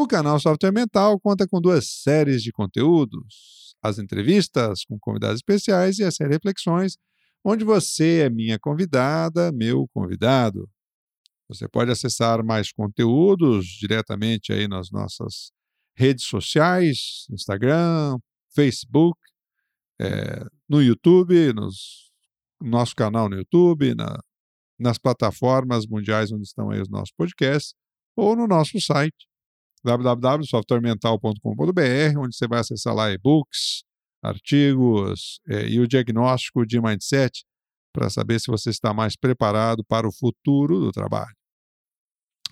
O canal Software Mental conta com duas séries de conteúdos: as entrevistas com convidados especiais e a série Reflexões, onde você é minha convidada, meu convidado. Você pode acessar mais conteúdos diretamente aí nas nossas redes sociais, Instagram, Facebook, é, no YouTube, nos, no nosso canal no YouTube, na, nas plataformas mundiais onde estão aí os nossos podcasts, ou no nosso site, www.softwaremental.com.br, onde você vai acessar lá e-books, artigos é, e o diagnóstico de mindset para saber se você está mais preparado para o futuro do trabalho.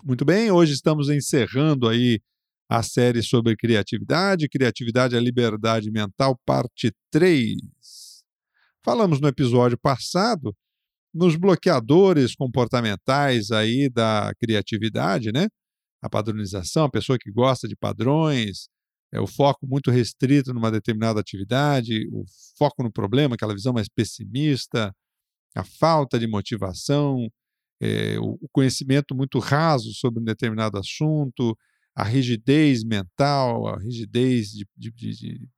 Muito bem, hoje estamos encerrando aí a série sobre criatividade, criatividade é liberdade mental, parte 3. Falamos no episódio passado nos bloqueadores comportamentais aí da criatividade, né? A padronização, a pessoa que gosta de padrões, é o foco muito restrito numa determinada atividade, o foco no problema, aquela visão mais pessimista, a falta de motivação, é, o conhecimento muito raso sobre um determinado assunto, a rigidez mental, a rigidez de, de, de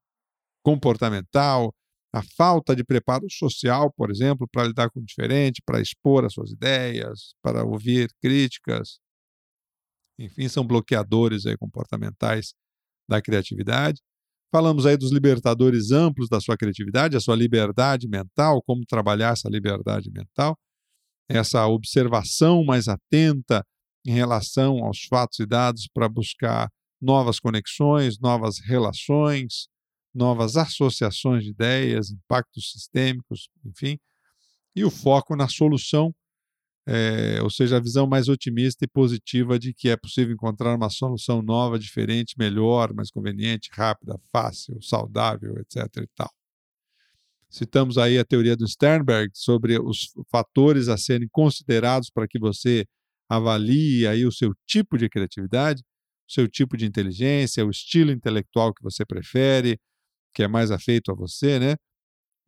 comportamental, a falta de preparo social, por exemplo, para lidar com o diferente, para expor as suas ideias, para ouvir críticas. Enfim, são bloqueadores aí comportamentais da criatividade. Falamos aí dos libertadores amplos da sua criatividade, a sua liberdade mental, como trabalhar essa liberdade mental, essa observação mais atenta em relação aos fatos e dados para buscar novas conexões, novas relações, novas associações de ideias, impactos sistêmicos, enfim, e o foco na solução, é, ou seja, a visão mais otimista e positiva de que é possível encontrar uma solução nova, diferente, melhor, mais conveniente, rápida, fácil, saudável, etc. E tal. Citamos aí a teoria do Sternberg sobre os fatores a serem considerados para que você avalie aí o seu tipo de criatividade, o seu tipo de inteligência, o estilo intelectual que você prefere, que é mais afeito a você, né?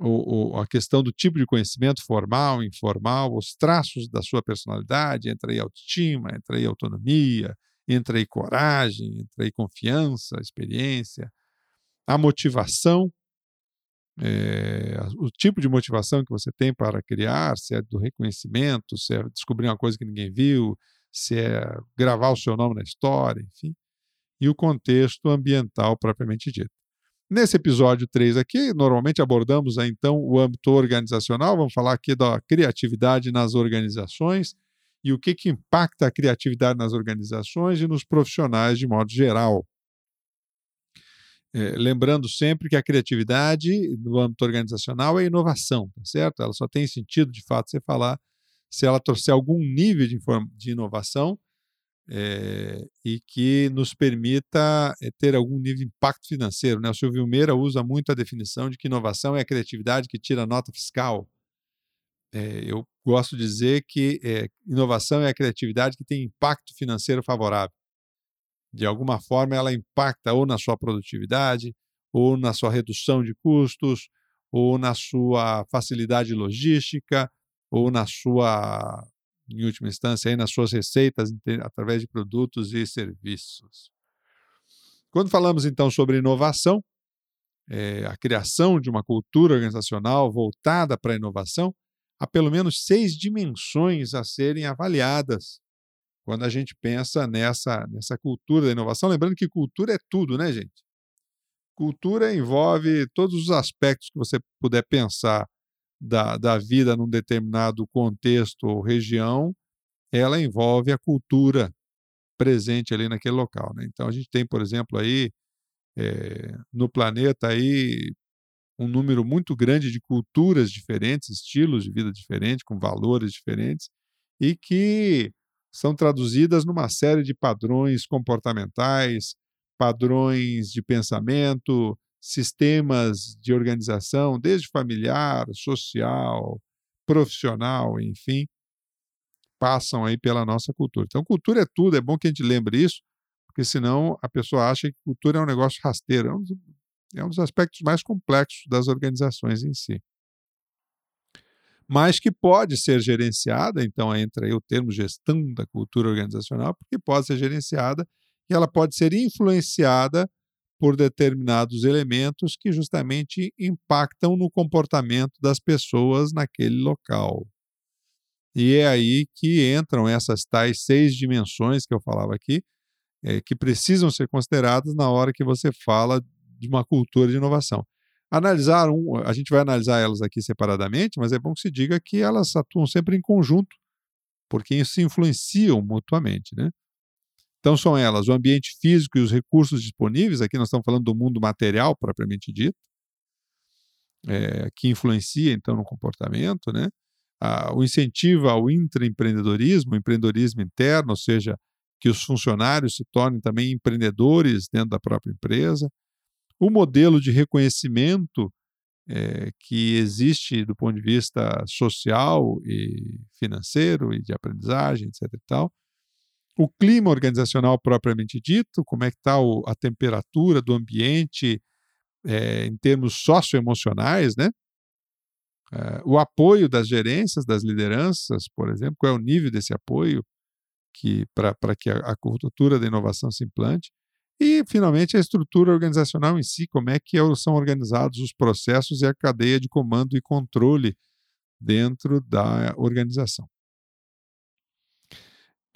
O, o, a questão do tipo de conhecimento formal, informal, os traços da sua personalidade, entra aí autoestima, entra aí autonomia, entra aí coragem, entra aí confiança, experiência, a motivação, é, o tipo de motivação que você tem para criar, se é do reconhecimento, se é descobrir uma coisa que ninguém viu, se é gravar o seu nome na história, enfim, e o contexto ambiental propriamente dito. Nesse episódio 3 aqui, normalmente abordamos aí, então o âmbito organizacional, vamos falar aqui da criatividade nas organizações e o que, que impacta a criatividade nas organizações e nos profissionais de modo geral. É, lembrando sempre que a criatividade no âmbito organizacional é inovação, tá certo? Ela só tem sentido, de fato, você falar se ela trouxer algum nível de, de inovação é, e que nos permita é, ter algum nível de impacto financeiro. Né? O Silvio Meira usa muito a definição de que inovação é a criatividade que tira nota fiscal. É, eu gosto de dizer que inovação é a criatividade que tem impacto financeiro favorável. De alguma forma, ela impacta ou na sua produtividade, ou na sua redução de custos, ou na sua facilidade logística, ou na sua em última instância, aí nas suas receitas através de produtos e serviços. Quando falamos então sobre inovação, é, a criação de uma cultura organizacional voltada para a inovação, há pelo menos seis dimensões a serem avaliadas quando a gente pensa nessa, nessa cultura da inovação. Lembrando que cultura é tudo, né, gente? Cultura envolve todos os aspectos que você puder pensar da, da vida num determinado contexto ou região, ela envolve a cultura presente ali naquele local. Né? Então a gente tem, por exemplo, aí é, no planeta aí um número muito grande de culturas diferentes, estilos de vida diferentes, com valores diferentes, e que são traduzidas numa série de padrões comportamentais, padrões de pensamento, sistemas de organização, desde familiar, social, profissional, enfim, passam aí pela nossa cultura. Então, cultura é tudo, é bom que a gente lembre isso, porque senão a pessoa acha que cultura é um negócio rasteiro. É um, dos, é um dos aspectos mais complexos das organizações em si. Mas que pode ser gerenciada, então entra aí o termo gestão da cultura organizacional, porque pode ser gerenciada e ela pode ser influenciada por determinados elementos que justamente impactam no comportamento das pessoas naquele local. E é aí que entram essas tais seis dimensões que eu falava aqui, é, que precisam ser consideradas na hora que você fala de uma cultura de inovação. Analisar um, a gente vai analisar elas aqui separadamente, mas é bom que se diga que elas atuam sempre em conjunto, porque se influenciam mutuamente, né? Então, são elas o ambiente físico e os recursos disponíveis. Aqui nós estamos falando do mundo material, propriamente dito, é, que influencia, então, no comportamento. Né? Ah, o incentivo ao intraempreendedorismo, empreendedorismo interno, ou seja, que os funcionários se tornem também empreendedores dentro da própria empresa. O modelo de reconhecimento é, que existe do ponto de vista social e financeiro e de aprendizagem, etc. E tal o clima organizacional propriamente dito, como é que está a temperatura do ambiente é, em termos socioemocionais, né? É, o apoio das gerências, das lideranças, por exemplo, qual é o nível desse apoio que para que a, a cultura da inovação se implante. E, finalmente, a estrutura organizacional em si, como é que é são organizados os processos e a cadeia de comando e controle dentro da organização.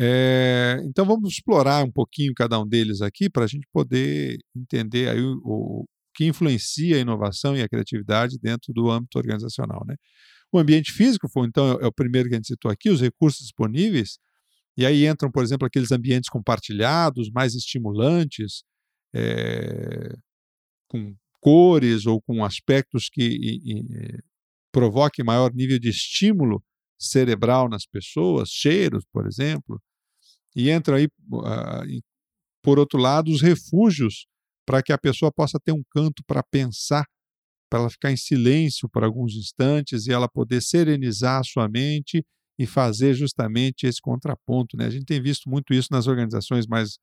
É, então vamos explorar um pouquinho cada um deles aqui para a gente poder entender aí o, o, que influencia a inovação e a criatividade dentro do âmbito organizacional. Né? O ambiente físico foi então é o primeiro que a gente citou aqui, os recursos disponíveis, e aí entram, por exemplo, aqueles ambientes compartilhados, mais estimulantes, é, com cores ou com aspectos que e, e, provoquem maior nível de estímulo cerebral nas pessoas, cheiros, por exemplo, e entra aí, por outro lado, os refúgios para que a pessoa possa ter um canto para pensar, para ela ficar em silêncio por alguns instantes e ela poder serenizar a sua mente e fazer justamente esse contraponto. Né? A gente tem visto muito isso nas organizações mais,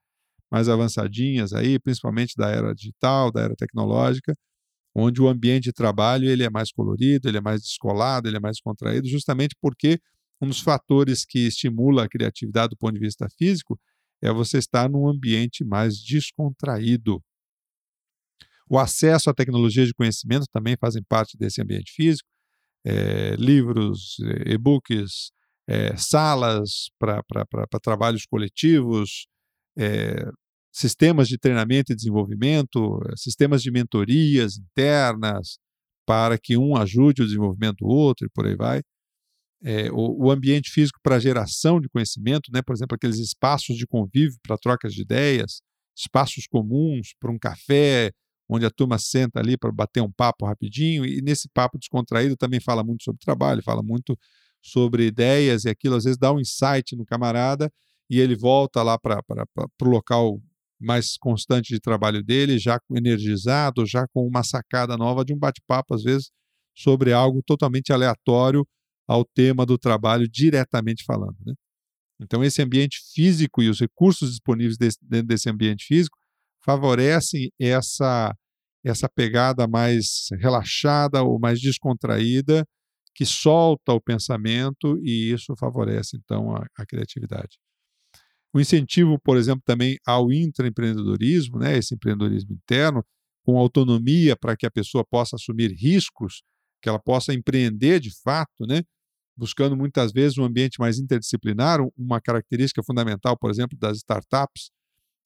mais avançadinhas aí, principalmente da era digital, da era tecnológica, onde o ambiente de trabalho ele é mais colorido, ele é mais descolado, ele é mais contraído, justamente porque um dos fatores que estimula a criatividade do ponto de vista físico é você estar num ambiente mais descontraído. O acesso à tecnologia de conhecimento também fazem parte desse ambiente físico. É, livros, eh, e-books, é, salas para trabalhos coletivos, é, sistemas de treinamento e desenvolvimento, sistemas de mentorias internas para que um ajude o desenvolvimento do outro e por aí vai. É, o, o, ambiente físico para geração de conhecimento, né? por exemplo, aqueles espaços de convívio para trocas de ideias, espaços comuns para um café, onde a turma senta ali para bater um papo rapidinho, e nesse papo descontraído também fala muito sobre trabalho, fala muito sobre ideias, e aquilo às vezes dá um insight no camarada, e ele volta lá para o local mais constante de trabalho dele, já energizado, já com uma sacada nova de um bate-papo, às vezes, sobre algo totalmente aleatório ao tema do trabalho, diretamente falando. Né? Então, esse ambiente físico e os recursos disponíveis desse, dentro desse ambiente físico favorecem essa, essa pegada mais relaxada ou mais descontraída, que solta o pensamento e isso favorece, então, a, a criatividade. O incentivo, por exemplo, também ao intraempreendedorismo, né, esse empreendedorismo interno, com autonomia para que a pessoa possa assumir riscos, que ela possa empreender de fato, né, buscando muitas vezes um ambiente mais interdisciplinar. Uma característica fundamental, por exemplo, das startups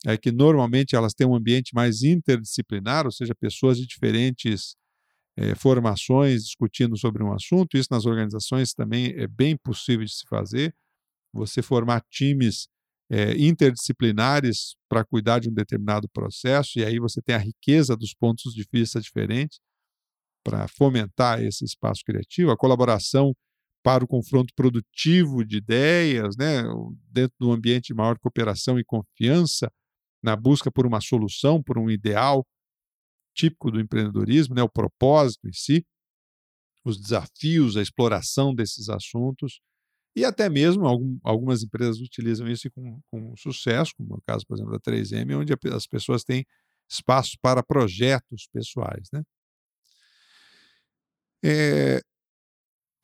é que normalmente elas têm um ambiente mais interdisciplinar, ou seja, pessoas de diferentes é, formações discutindo sobre um assunto. Isso nas organizações também é bem possível de se fazer. Você formar times é, interdisciplinares para cuidar de um determinado processo, e aí você tem a riqueza dos pontos de vista diferentes para fomentar esse espaço criativo, a colaboração para o confronto produtivo de ideias, né, dentro do ambiente de maior cooperação e confiança, na busca por uma solução, por um ideal, típico do empreendedorismo, né, o propósito em si, os desafios, a exploração desses assuntos, e até mesmo algum, algumas empresas utilizam isso com, com sucesso, como é o caso, por exemplo, da 3M, onde as pessoas têm espaço para projetos pessoais. Né? É,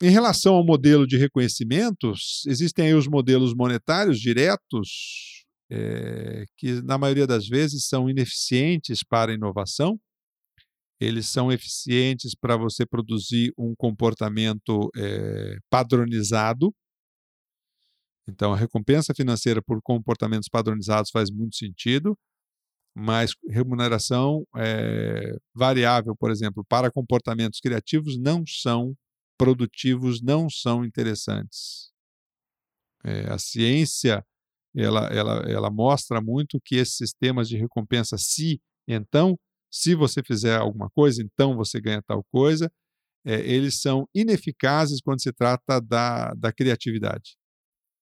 em relação ao modelo de reconhecimentos, existem aí os modelos monetários diretos, é, que na maioria das vezes são ineficientes para a inovação, eles são eficientes para você produzir um comportamento é, padronizado. Então, a recompensa financeira por comportamentos padronizados faz muito sentido, mas remuneração é, variável, por exemplo, para comportamentos criativos não são produtivos, não são interessantes. É, a ciência ela, ela, ela mostra muito que esses sistemas de recompensa, se então, se você fizer alguma coisa, então você ganha tal coisa, é, eles são ineficazes quando se trata da, da criatividade.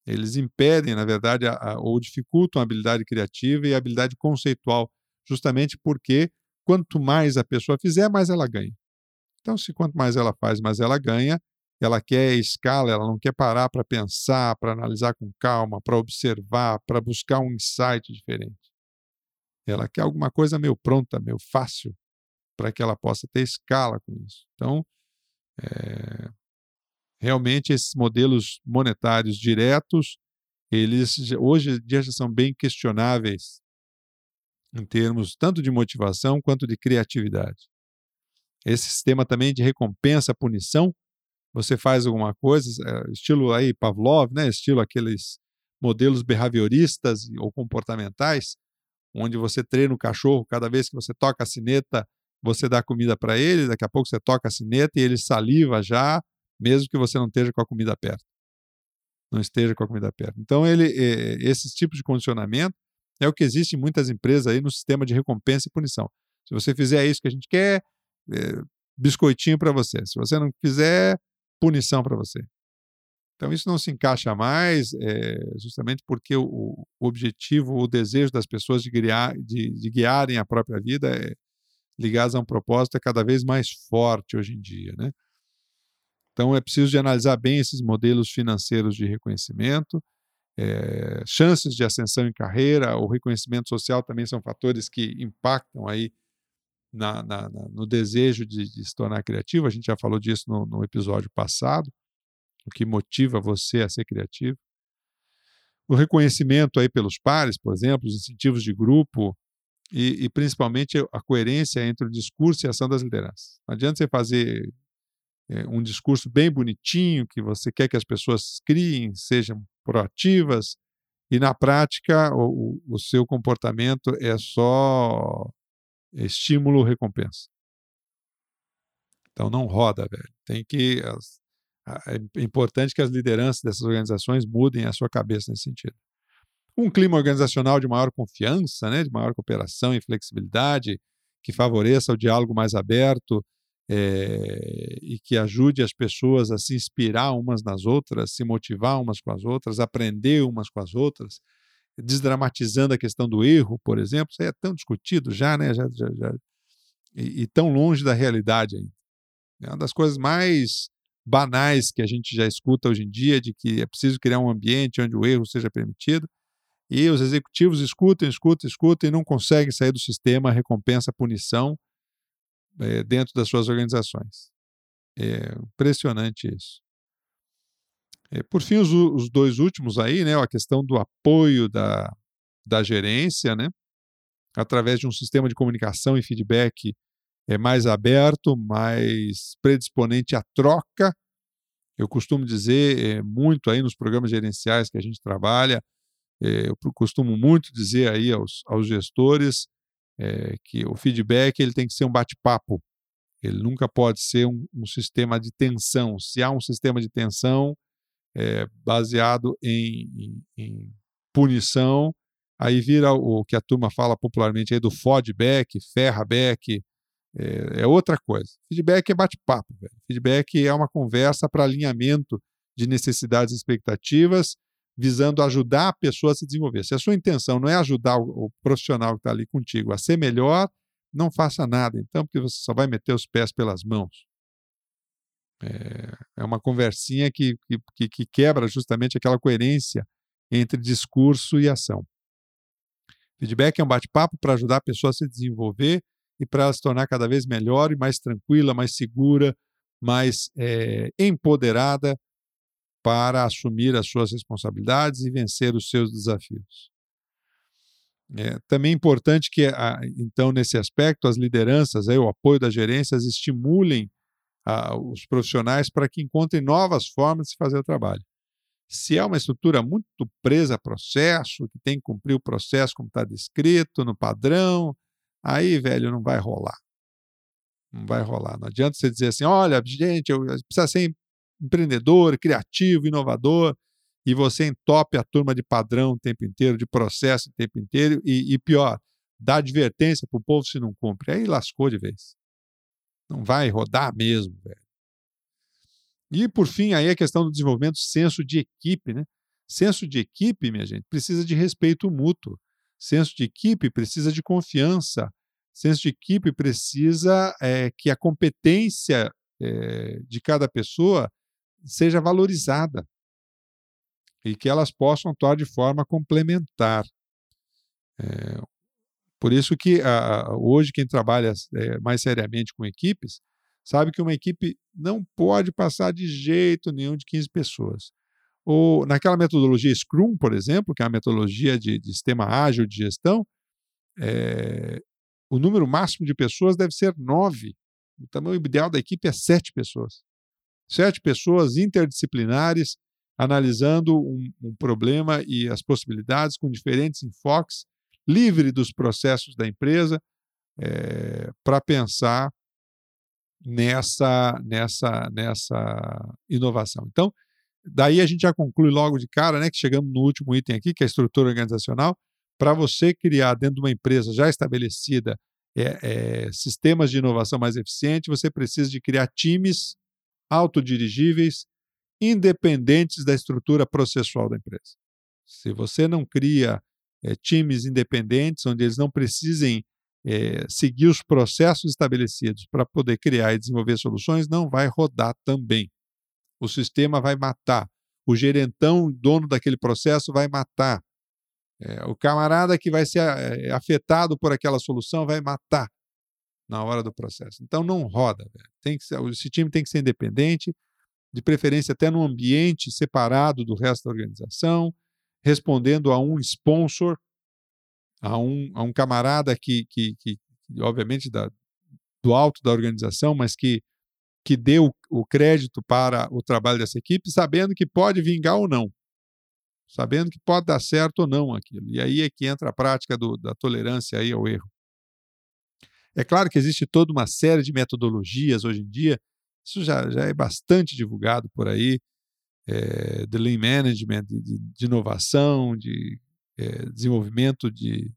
Eles impedem, na verdade, a, a, ou dificultam a habilidade criativa e a habilidade conceitual, justamente porque quanto mais a pessoa fizer, mais ela ganha. Então, se quanto mais ela faz, mais ela ganha, ela quer escala, ela não quer parar para pensar, para analisar com calma, para observar, para buscar um insight diferente. Ela quer alguma coisa meio pronta, meio fácil, para que ela possa ter escala com isso. Então, é, realmente esses modelos monetários diretos, eles hoje em dia já são bem questionáveis em termos tanto de motivação quanto de criatividade. Esse sistema também de recompensa, punição, você faz alguma coisa, é, estilo aí Pavlov, né, estilo aqueles modelos behavioristas ou comportamentais, onde você treina o cachorro, cada vez que você toca a sineta, você dá comida para ele, daqui a pouco você toca a sineta e ele saliva já, mesmo que você não esteja com a comida perto. Não esteja com a comida perto. Então, ele, eh, esses tipos de condicionamento é o que existe em muitas empresas aí no sistema de recompensa e punição. Se você fizer isso que a gente quer, é, biscoitinho para você. Se você não fizer, punição para você. Então, isso não se encaixa mais, é, justamente porque o, o, objetivo, o desejo das pessoas de, guiar, de, de guiarem a própria vida é, ligados a um propósito é cada vez mais forte hoje em dia. Né? Então, é preciso de analisar bem esses modelos financeiros de reconhecimento, é, chances de ascensão em carreira, o reconhecimento social também são fatores que impactam aí na, na, na, no desejo de, de, se tornar criativo. A gente já falou disso no, no episódio passado o que motiva você a ser criativo. O reconhecimento aí pelos pares, por exemplo, os incentivos de grupo e, e principalmente a coerência entre o discurso e a ação das lideranças. Não adianta você fazer um discurso bem bonitinho, que você quer que as pessoas criem, sejam proativas, e na prática o, o seu comportamento é só estímulo-recompensa. Então não roda, velho. Tem que é importante que as lideranças dessas organizações mudem a sua cabeça nesse sentido. Um clima organizacional de maior confiança, né, de maior cooperação e flexibilidade, que favoreça o diálogo mais aberto é, e que ajude as pessoas a se inspirar umas nas outras, se motivar umas com as outras, aprender umas com as outras, desdramatizando a questão do erro, por exemplo. Isso é tão discutido já, né? Já, já, já e, e tão longe da realidade ainda. É uma das coisas mais banais que a gente já escuta hoje em dia, de que é preciso criar um ambiente onde o erro seja permitido. E os executivos escutam, escutam, escutam e não conseguem sair do sistema recompensa, punição é, dentro das suas organizações. É impressionante isso. É, por fim, os, os, dois últimos aí, né, a questão do apoio da, da gerência, né, através de um sistema de comunicação e feedback é mais aberto, mais predisponente à troca. Eu costumo dizer é, muito aí nos programas gerenciais que a gente trabalha, é, eu costumo muito dizer aí aos, aos gestores é, que o feedback ele tem que ser um bate-papo. Ele nunca pode ser um, um, sistema de tensão. Se há um sistema de tensão baseado em, em, em punição, aí vira o que a turma fala popularmente aí do feedback, ferraback, é, é outra coisa. Feedback é bate-papo. Feedback é uma conversa para alinhamento de necessidades e expectativas, visando ajudar a pessoa a se desenvolver. Se a sua intenção não é ajudar o, profissional que está ali contigo a ser melhor, não faça nada, então, porque você só vai meter os pés pelas mãos. É, é uma conversinha que, que, que quebra justamente aquela coerência entre discurso e ação. Feedback é um bate-papo para ajudar a pessoa a se desenvolver e para ela se tornar cada vez melhor e mais tranquila, mais segura, mais é, empoderada para assumir as suas responsabilidades e vencer os seus desafios. É, também é importante que, então, nesse aspecto, as lideranças, aí, o apoio das gerências estimulem os profissionais para que encontrem novas formas de fazer o trabalho. Se é uma estrutura muito presa a processo, que tem que cumprir o processo como está descrito no padrão, aí, velho, não vai rolar. Não vai rolar. Não adianta você dizer assim: olha, gente, eu, precisa ser empreendedor, criativo, inovador, e você entope a turma de padrão o tempo inteiro, de processo o tempo inteiro, e, e pior, dá advertência para o povo se não cumpre. Aí lascou de vez. Não vai rodar mesmo, velho. E, por fim, aí a questão do desenvolvimento senso de equipe, né? Senso de equipe, minha gente, precisa de respeito mútuo. Senso de equipe precisa de confiança. Senso de equipe precisa é, que a competência é, de cada pessoa seja valorizada e que elas possam atuar de forma complementar. É, por isso que a, hoje quem trabalha é, mais seriamente com equipes sabe que uma equipe não pode passar de jeito nenhum de 15 pessoas. Ou naquela metodologia Scrum, por exemplo, que é a metodologia de, de sistema ágil de gestão, é, o número máximo de pessoas deve ser nove. O tamanho ideal da equipe é sete pessoas. Sete pessoas interdisciplinares, analisando um, um problema e as possibilidades com diferentes enfoques livre dos processos da empresa, é, para pensar nessa, nessa, nessa inovação. Então, daí a gente já conclui logo de cara, né, que chegamos no último item aqui, que é a estrutura organizacional. Para você criar dentro de uma empresa já estabelecida é, é, sistemas de inovação mais eficientes, você precisa de criar times autodirigíveis, independentes da estrutura processual da empresa. Se você não cria é, times independentes, onde eles não precisem é, seguir os processos estabelecidos para poder criar e desenvolver soluções, não vai rodar também. O sistema vai matar. O gerentão, dono daquele processo, vai matar. É, o camarada que vai ser afetado por aquela solução vai matar na hora do processo. Então não roda. Tem que ser, esse time tem que ser independente, de preferência até num ambiente separado do resto da organização respondendo a um sponsor, a um, a um camarada que, que, que obviamente, da, do alto da organização, mas que, que o, o crédito para o trabalho dessa equipe, sabendo que pode vingar ou não, sabendo que pode dar certo ou não aquilo. E aí é que entra a prática do, da tolerância aí ao erro. É claro que existe toda uma série de metodologias hoje em dia, isso já, já é bastante divulgado por aí, é, de lean management, de, de inovação, de é, desenvolvimento de,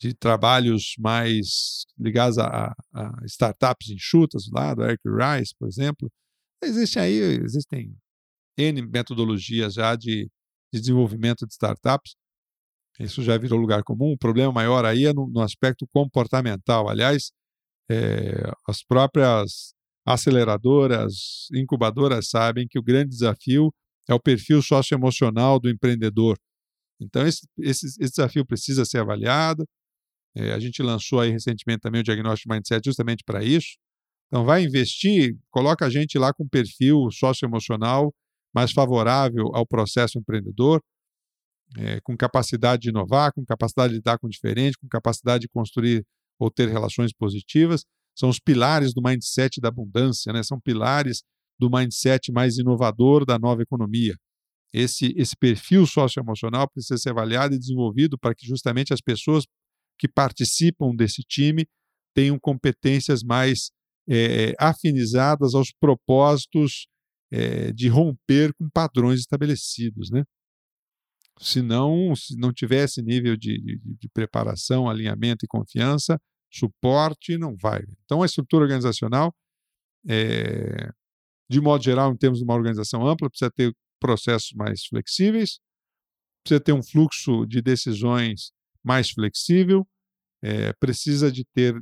de trabalhos mais ligados a, a, startups enxutas, lá do Eric Rice, por exemplo. Existem aí, existem N metodologias já de, de desenvolvimento de startups. Isso já virou lugar comum. O problema maior aí é no, no aspecto comportamental. Aliás, é, as próprias aceleradoras, incubadoras sabem que o grande desafio é o perfil socioemocional do empreendedor. Então, esse, esse, esse desafio precisa ser avaliado. É, a gente lançou aí recentemente também o diagnóstico mindset justamente para isso. Então, vai investir, coloca a gente lá com perfil socioemocional mais favorável ao processo empreendedor, é, com capacidade de inovar, com capacidade de lidar com o diferente, com capacidade de construir ou ter relações positivas são os pilares do mindset da abundância, né? são pilares do mindset mais inovador da nova economia. Esse, esse perfil socioemocional precisa ser avaliado e desenvolvido para que justamente as pessoas que participam desse time tenham competências mais é, afinizadas aos propósitos é, de romper com padrões estabelecidos. Né? Se não, se não tiver esse nível de, de, de preparação, alinhamento e confiança, suporte, não vai. Então, a estrutura organizacional, é, de modo geral, em termos de uma organização ampla, precisa ter processos mais flexíveis, precisa ter um fluxo de decisões mais flexível, é, precisa de ter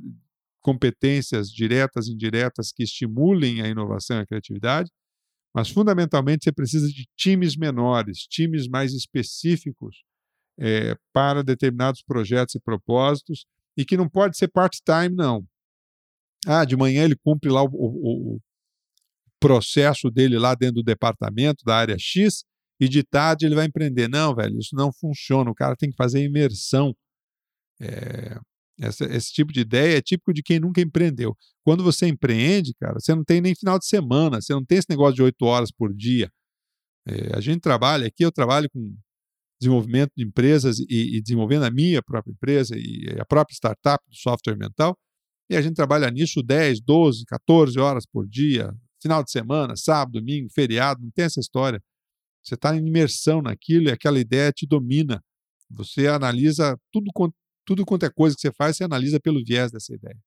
competências diretas e indiretas que estimulem a inovação e a criatividade, mas fundamentalmente você precisa de times menores, times mais específicos é, para determinados projetos e propósitos, e que não pode ser part-time, não. Ah, de manhã ele cumpre lá o, o, o processo dele lá dentro do departamento, da área X, e de tarde ele vai empreender. Não, velho, isso não funciona. O cara tem que fazer imersão. É, esse tipo de ideia é típico de quem nunca empreendeu. Quando você empreende, cara, você não tem nem final de semana, você não tem esse negócio de oito horas por dia. É, a gente trabalha aqui, eu trabalho com desenvolvimento de empresas e, e, desenvolvendo a minha própria empresa e a própria startup do software mental. E a gente trabalha nisso 10, 12, 14 horas por dia, final de semana, sábado, domingo, feriado, não tem essa história. Você está em imersão naquilo e aquela ideia te domina. Você analisa tudo, tudo quanto é coisa que você faz, você analisa pelo viés dessa ideia.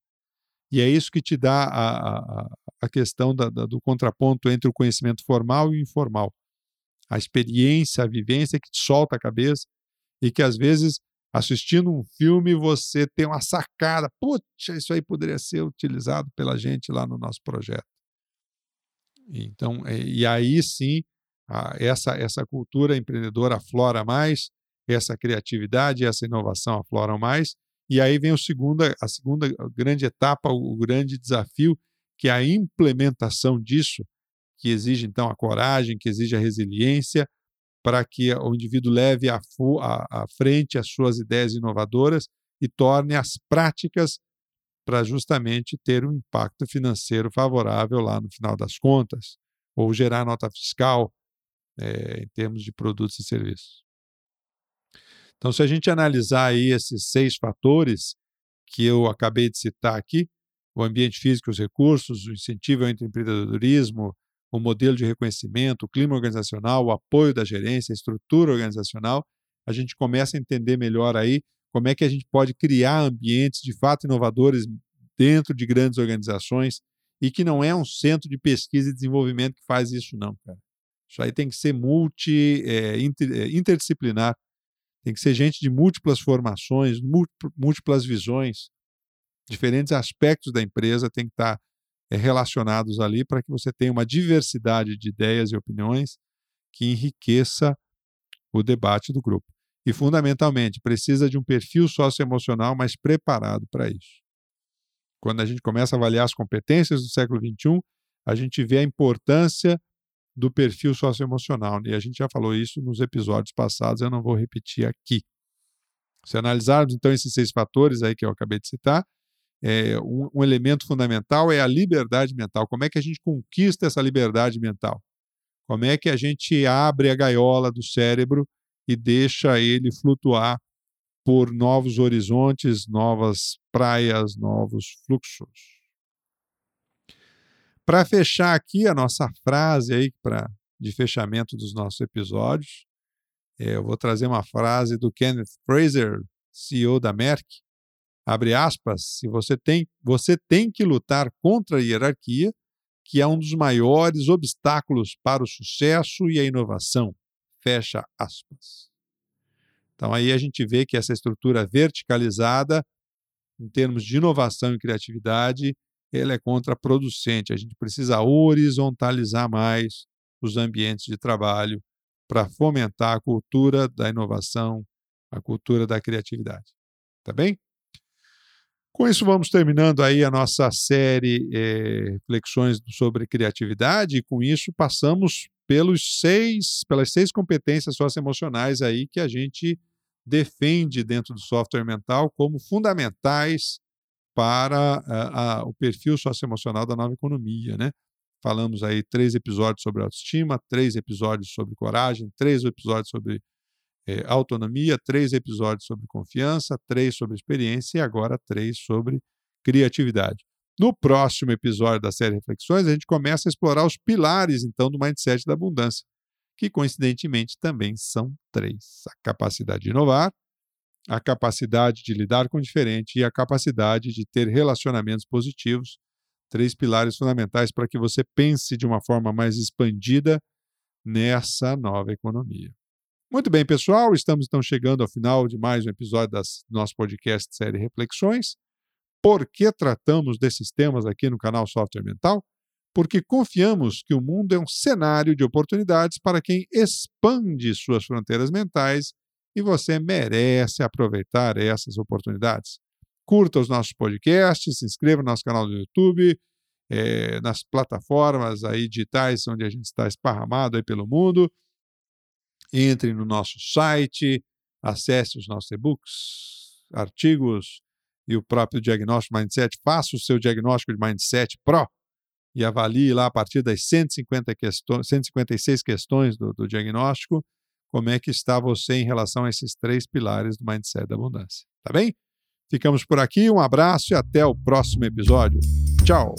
E é isso que te dá a, a, a questão da, da, do contraponto entre o conhecimento formal e informal a experiência, a vivência que te solta a cabeça e que às vezes assistindo um filme você tem uma sacada, puxa, isso aí poderia ser utilizado pela gente lá no nosso projeto. Então, e aí sim, essa essa cultura empreendedora aflora mais, essa criatividade, essa inovação afloram mais, e aí vem o segunda, a segunda grande etapa, o grande desafio, que é a implementação disso que exige então a coragem, que exige a resiliência, para que o indivíduo leve à, frente as suas ideias inovadoras e torne as práticas para justamente ter um impacto financeiro favorável lá no final das contas, ou gerar nota fiscal é, em termos de produtos e serviços. Então, se a gente analisar aí esses seis fatores que eu acabei de citar aqui, o ambiente físico, os recursos, o incentivo ao empreendedorismo, o modelo de reconhecimento, o clima organizacional, o apoio da gerência, a estrutura organizacional, a gente começa a entender melhor aí como é que a gente pode criar ambientes de fato inovadores dentro de grandes organizações e que não é um centro de pesquisa e desenvolvimento que faz isso não, cara. Isso aí tem que ser multi, é, inter, é, interdisciplinar, tem que ser gente de múltiplas formações, múltiplas visões, diferentes aspectos da empresa tem que estar é, relacionados ali para que você tenha uma diversidade de ideias e opiniões que enriqueça o debate do grupo. E, fundamentalmente, precisa de um perfil socioemocional mais preparado para isso. Quando a gente começa a avaliar as competências do século XXI, a gente vê a importância do perfil socioemocional. E a gente já falou isso nos episódios passados, eu não vou repetir aqui. Se analisarmos, então, esses seis fatores aí que eu acabei de citar, é, um, um, elemento fundamental é a liberdade mental. Como é que a gente conquista essa liberdade mental? Como é que a gente abre a gaiola do cérebro e deixa ele flutuar por novos horizontes, novas praias, novos fluxos? Para fechar aqui a nossa frase aí pra, de fechamento dos nossos episódios, é, eu vou trazer uma frase do Kenneth Fraser, CEO da Merck, abre aspas, se você tem, você tem que lutar contra a hierarquia, que é um dos maiores obstáculos para o sucesso e a inovação. Fecha aspas. Então aí a gente vê que essa estrutura verticalizada, em termos de inovação e criatividade, ela é contraproducente. A gente precisa horizontalizar mais os ambientes de trabalho para fomentar a cultura da inovação, a cultura da criatividade. Tá bem? Com isso, vamos terminando aí a nossa série é, Reflexões sobre Criatividade, e com isso passamos pelos seis, pelas seis competências socioemocionais aí que a gente defende dentro do software mental como fundamentais para a, a, o perfil socioemocional da nova economia, né? Falamos aí três episódios sobre autoestima, três episódios sobre coragem, três episódios sobre é, autonomia, três episódios sobre confiança, três sobre experiência e agora três sobre criatividade. No próximo episódio da série Reflexões, a gente começa a explorar os pilares, então, do mindset da abundância, que coincidentemente também são três: a capacidade de inovar, a capacidade de lidar com o diferente e a capacidade de ter relacionamentos positivos. Três pilares fundamentais para que você pense de uma forma mais expandida nessa nova economia. Muito bem, pessoal, estamos então chegando ao final de mais um episódio das, do nosso podcast série Reflexões. Por que tratamos desses temas aqui no canal Software Mental? Porque confiamos que o mundo é um cenário de oportunidades para quem expande suas fronteiras mentais e você merece aproveitar essas oportunidades. Curta os nossos podcasts, se inscreva no nosso canal do YouTube, é, nas plataformas aí digitais onde a gente está esparramado aí pelo mundo entre no nosso site, acesse os nossos e-books, artigos e o próprio diagnóstico Mindset. Faça o seu diagnóstico de Mindset Pro e avalie lá a partir das 150 questões, 156 questões do, do diagnóstico como é que está você em relação a esses três pilares do Mindset da Abundância. Tá bem? Ficamos por aqui, um abraço e até o próximo episódio. Tchau!